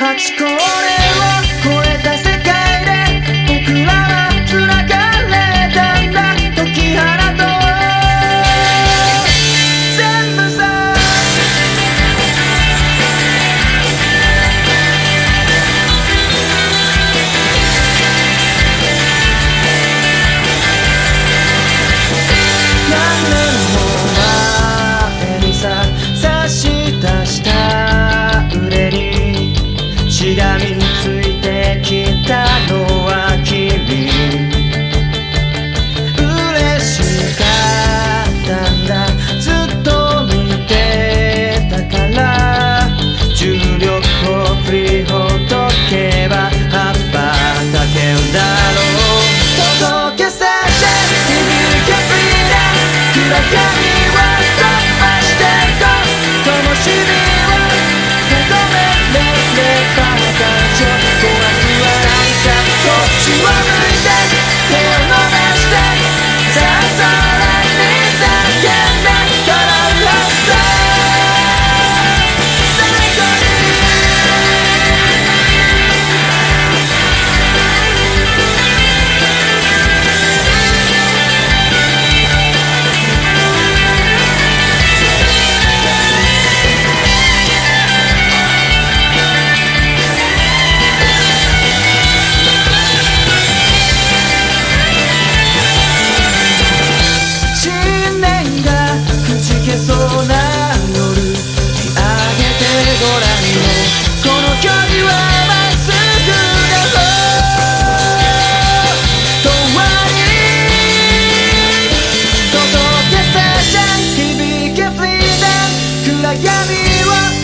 あちこれを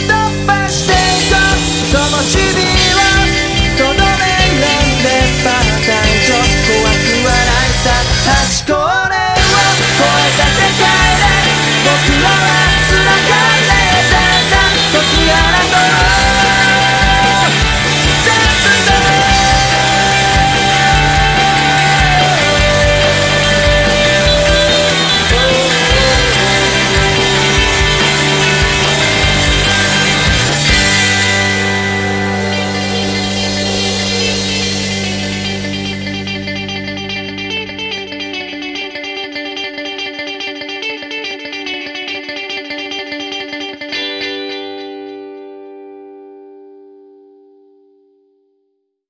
どばしていこうその日々は